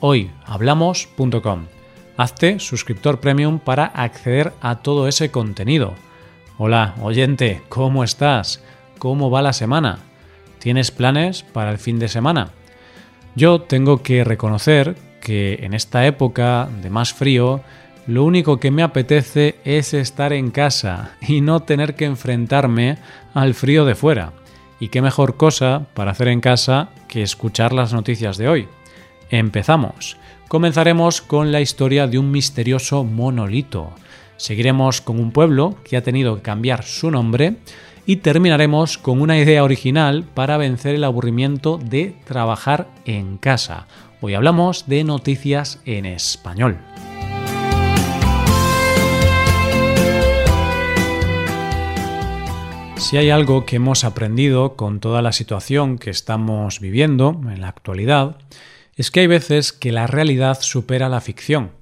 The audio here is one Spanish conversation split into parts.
hoyhablamos.com. Hazte suscriptor premium para acceder a todo ese contenido. Hola, oyente, ¿cómo estás? ¿Cómo va la semana? ¿Tienes planes para el fin de semana? Yo tengo que reconocer que en esta época de más frío, lo único que me apetece es estar en casa y no tener que enfrentarme al frío de fuera. Y qué mejor cosa para hacer en casa que escuchar las noticias de hoy. Empezamos. Comenzaremos con la historia de un misterioso monolito. Seguiremos con un pueblo que ha tenido que cambiar su nombre y terminaremos con una idea original para vencer el aburrimiento de trabajar en casa. Hoy hablamos de noticias en español. Si hay algo que hemos aprendido con toda la situación que estamos viviendo en la actualidad, es que hay veces que la realidad supera la ficción.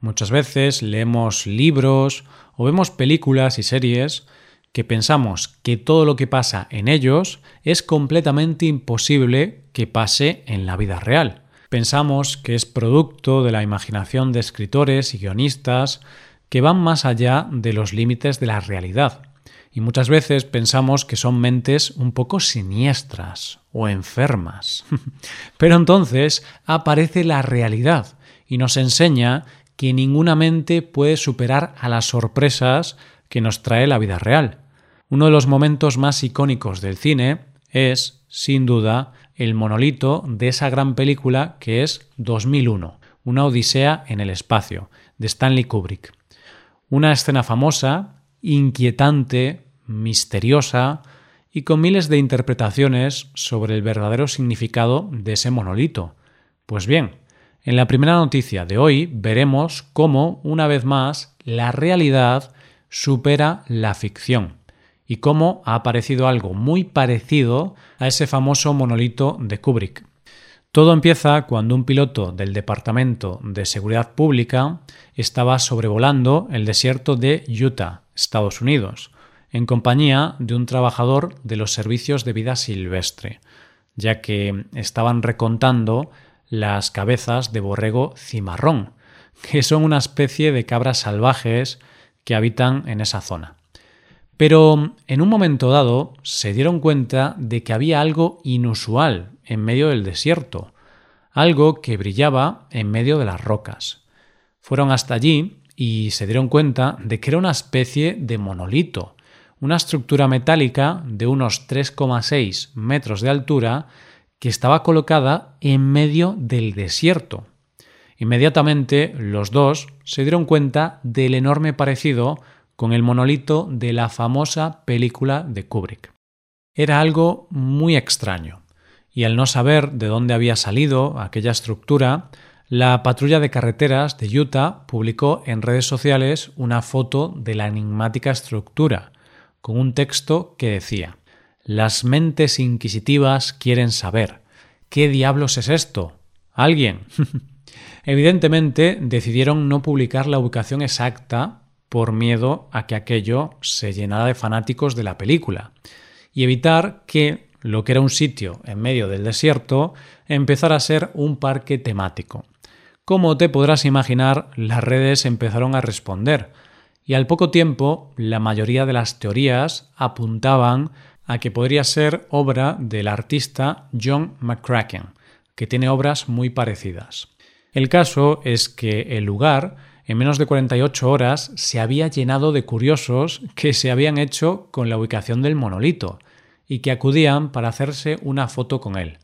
Muchas veces leemos libros o vemos películas y series que pensamos que todo lo que pasa en ellos es completamente imposible que pase en la vida real. Pensamos que es producto de la imaginación de escritores y guionistas que van más allá de los límites de la realidad y muchas veces pensamos que son mentes un poco siniestras o enfermas. Pero entonces aparece la realidad y nos enseña que ninguna mente puede superar a las sorpresas que nos trae la vida real. Uno de los momentos más icónicos del cine es, sin duda, el monolito de esa gran película que es 2001, una odisea en el espacio, de Stanley Kubrick. Una escena famosa, inquietante, misteriosa y con miles de interpretaciones sobre el verdadero significado de ese monolito. Pues bien, en la primera noticia de hoy veremos cómo, una vez más, la realidad supera la ficción y cómo ha aparecido algo muy parecido a ese famoso monolito de Kubrick. Todo empieza cuando un piloto del Departamento de Seguridad Pública estaba sobrevolando el desierto de Utah, Estados Unidos, en compañía de un trabajador de los servicios de vida silvestre, ya que estaban recontando las cabezas de borrego cimarrón, que son una especie de cabras salvajes que habitan en esa zona. Pero en un momento dado se dieron cuenta de que había algo inusual en medio del desierto, algo que brillaba en medio de las rocas. Fueron hasta allí y se dieron cuenta de que era una especie de monolito, una estructura metálica de unos 3,6 metros de altura que estaba colocada en medio del desierto. Inmediatamente los dos se dieron cuenta del enorme parecido con el monolito de la famosa película de Kubrick. Era algo muy extraño, y al no saber de dónde había salido aquella estructura, la patrulla de carreteras de Utah publicó en redes sociales una foto de la enigmática estructura, con un texto que decía Las mentes inquisitivas quieren saber. ¿Qué diablos es esto? ¿Alguien? Evidentemente decidieron no publicar la ubicación exacta por miedo a que aquello se llenara de fanáticos de la película y evitar que lo que era un sitio en medio del desierto empezara a ser un parque temático. Como te podrás imaginar, las redes empezaron a responder, y al poco tiempo la mayoría de las teorías apuntaban a que podría ser obra del artista John McCracken, que tiene obras muy parecidas. El caso es que el lugar, en menos de 48 horas, se había llenado de curiosos que se habían hecho con la ubicación del monolito y que acudían para hacerse una foto con él.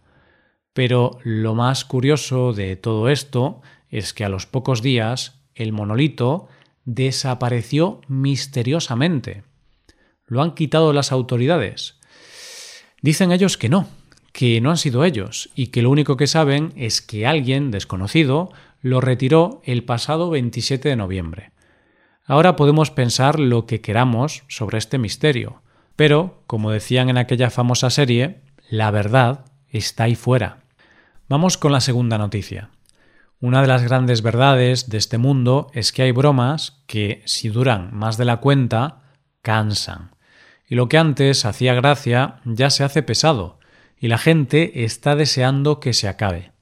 Pero lo más curioso de todo esto es que a los pocos días el monolito desapareció misteriosamente. ¿Lo han quitado las autoridades? Dicen ellos que no, que no han sido ellos y que lo único que saben es que alguien desconocido lo retiró el pasado 27 de noviembre. Ahora podemos pensar lo que queramos sobre este misterio, pero, como decían en aquella famosa serie, la verdad está ahí fuera. Vamos con la segunda noticia. Una de las grandes verdades de este mundo es que hay bromas que, si duran más de la cuenta, cansan. Y lo que antes hacía gracia ya se hace pesado, y la gente está deseando que se acabe.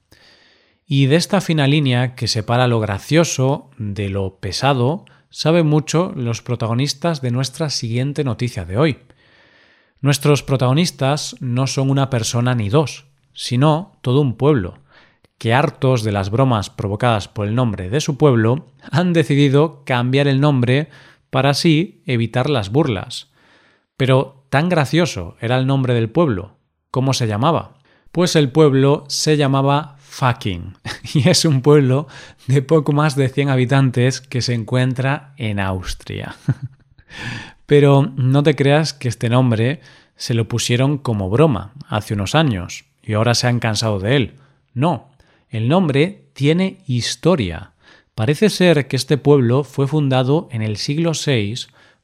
Y de esta fina línea que separa lo gracioso de lo pesado, saben mucho los protagonistas de nuestra siguiente noticia de hoy. Nuestros protagonistas no son una persona ni dos, sino todo un pueblo, que hartos de las bromas provocadas por el nombre de su pueblo, han decidido cambiar el nombre para así evitar las burlas. Pero tan gracioso era el nombre del pueblo. ¿Cómo se llamaba? Pues el pueblo se llamaba fucking y es un pueblo de poco más de 100 habitantes que se encuentra en Austria. Pero no te creas que este nombre se lo pusieron como broma hace unos años y ahora se han cansado de él. No, el nombre tiene historia. Parece ser que este pueblo fue fundado en el siglo VI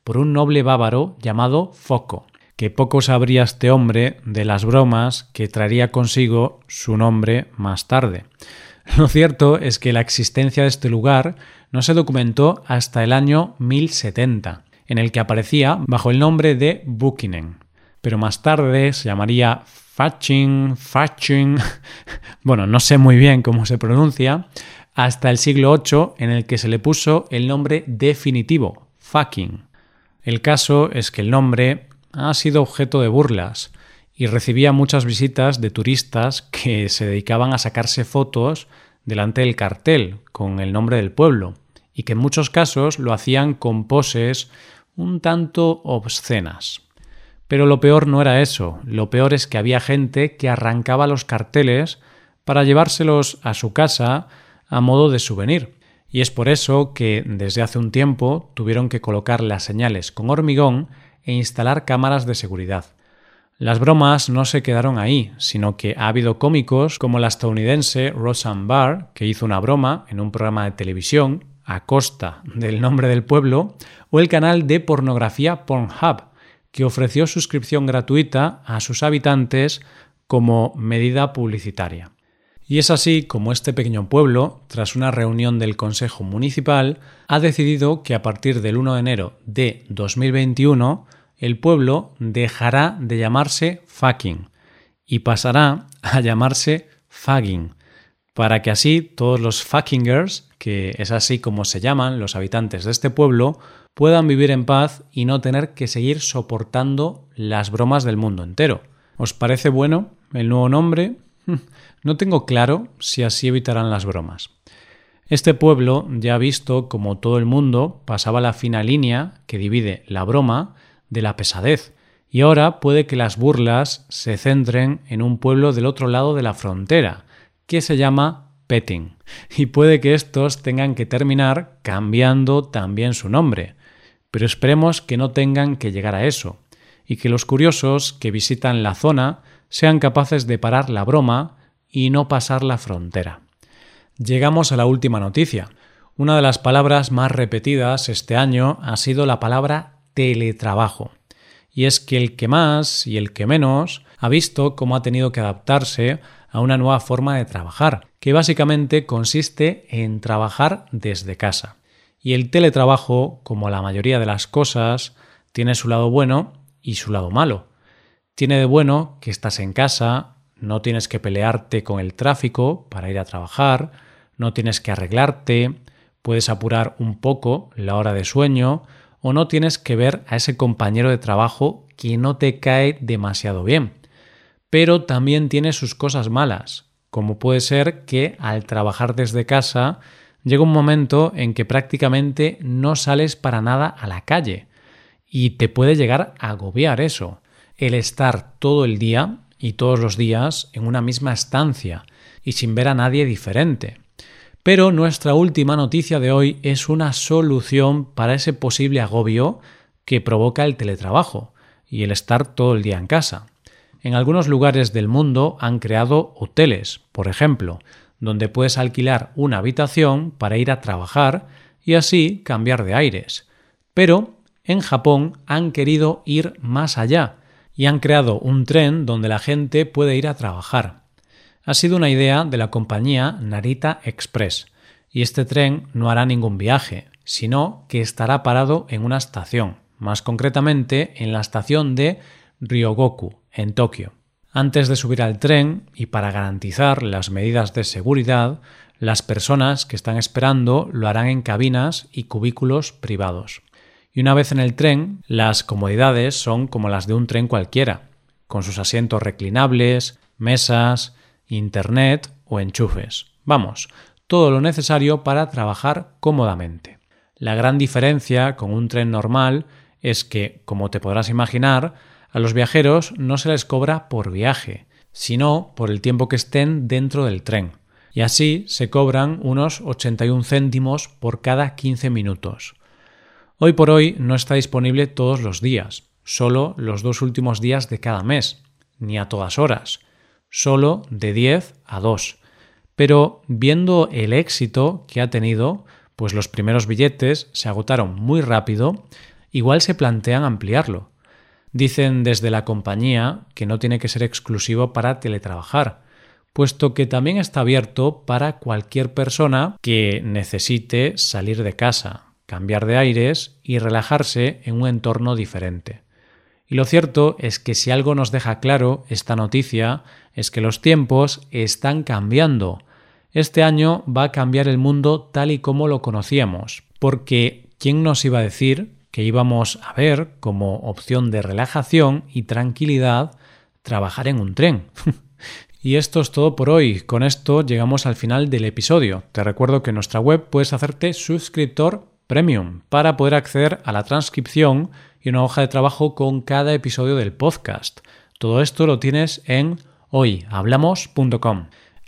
por un noble bávaro llamado Foco, que poco sabría este hombre de las bromas que traería consigo su nombre más tarde. Lo cierto es que la existencia de este lugar no se documentó hasta el año 1070, en el que aparecía bajo el nombre de Bukinen, pero más tarde se llamaría Fatching, Fatching, bueno, no sé muy bien cómo se pronuncia, hasta el siglo VIII en el que se le puso el nombre definitivo, Fucking. El caso es que el nombre ha sido objeto de burlas y recibía muchas visitas de turistas que se dedicaban a sacarse fotos delante del cartel con el nombre del pueblo y que en muchos casos lo hacían con poses un tanto obscenas. Pero lo peor no era eso, lo peor es que había gente que arrancaba los carteles para llevárselos a su casa a modo de souvenir. Y es por eso que desde hace un tiempo tuvieron que colocar las señales con hormigón e instalar cámaras de seguridad. Las bromas no se quedaron ahí, sino que ha habido cómicos como la estadounidense Roseanne Barr, que hizo una broma en un programa de televisión a costa del nombre del pueblo, o el canal de pornografía Pornhub, que ofreció suscripción gratuita a sus habitantes como medida publicitaria. Y es así como este pequeño pueblo, tras una reunión del Consejo Municipal, ha decidido que a partir del 1 de enero de 2021 el pueblo dejará de llamarse fucking y pasará a llamarse fugging, para que así todos los fuckingers, que es así como se llaman los habitantes de este pueblo, puedan vivir en paz y no tener que seguir soportando las bromas del mundo entero. ¿Os parece bueno el nuevo nombre? No tengo claro si así evitarán las bromas. Este pueblo ya ha visto como todo el mundo pasaba la fina línea que divide la broma de la pesadez, y ahora puede que las burlas se centren en un pueblo del otro lado de la frontera, que se llama Petting, y puede que estos tengan que terminar cambiando también su nombre. Pero esperemos que no tengan que llegar a eso, y que los curiosos que visitan la zona sean capaces de parar la broma y no pasar la frontera. Llegamos a la última noticia. Una de las palabras más repetidas este año ha sido la palabra teletrabajo. Y es que el que más y el que menos ha visto cómo ha tenido que adaptarse a una nueva forma de trabajar, que básicamente consiste en trabajar desde casa. Y el teletrabajo, como la mayoría de las cosas, tiene su lado bueno y su lado malo. Tiene de bueno que estás en casa, no tienes que pelearte con el tráfico para ir a trabajar, no tienes que arreglarte, puedes apurar un poco la hora de sueño o no tienes que ver a ese compañero de trabajo que no te cae demasiado bien. Pero también tiene sus cosas malas, como puede ser que al trabajar desde casa llega un momento en que prácticamente no sales para nada a la calle y te puede llegar a agobiar eso. El estar todo el día y todos los días en una misma estancia y sin ver a nadie diferente. Pero nuestra última noticia de hoy es una solución para ese posible agobio que provoca el teletrabajo y el estar todo el día en casa. En algunos lugares del mundo han creado hoteles, por ejemplo, donde puedes alquilar una habitación para ir a trabajar y así cambiar de aires. Pero en Japón han querido ir más allá y han creado un tren donde la gente puede ir a trabajar. Ha sido una idea de la compañía Narita Express, y este tren no hará ningún viaje, sino que estará parado en una estación, más concretamente en la estación de Ryogoku, en Tokio. Antes de subir al tren y para garantizar las medidas de seguridad, las personas que están esperando lo harán en cabinas y cubículos privados. Y una vez en el tren, las comodidades son como las de un tren cualquiera, con sus asientos reclinables, mesas, internet o enchufes. Vamos, todo lo necesario para trabajar cómodamente. La gran diferencia con un tren normal es que, como te podrás imaginar, a los viajeros no se les cobra por viaje, sino por el tiempo que estén dentro del tren. Y así se cobran unos 81 céntimos por cada 15 minutos. Hoy por hoy no está disponible todos los días, solo los dos últimos días de cada mes, ni a todas horas, solo de 10 a 2. Pero viendo el éxito que ha tenido, pues los primeros billetes se agotaron muy rápido, igual se plantean ampliarlo. Dicen desde la compañía que no tiene que ser exclusivo para teletrabajar, puesto que también está abierto para cualquier persona que necesite salir de casa, cambiar de aires y relajarse en un entorno diferente. Y lo cierto es que si algo nos deja claro esta noticia es que los tiempos están cambiando. Este año va a cambiar el mundo tal y como lo conocíamos, porque ¿quién nos iba a decir que íbamos a ver como opción de relajación y tranquilidad trabajar en un tren? Y esto es todo por hoy. Con esto llegamos al final del episodio. Te recuerdo que en nuestra web puedes hacerte suscriptor Premium para poder acceder a la transcripción y una hoja de trabajo con cada episodio del podcast. Todo esto lo tienes en hoyhablamos.com.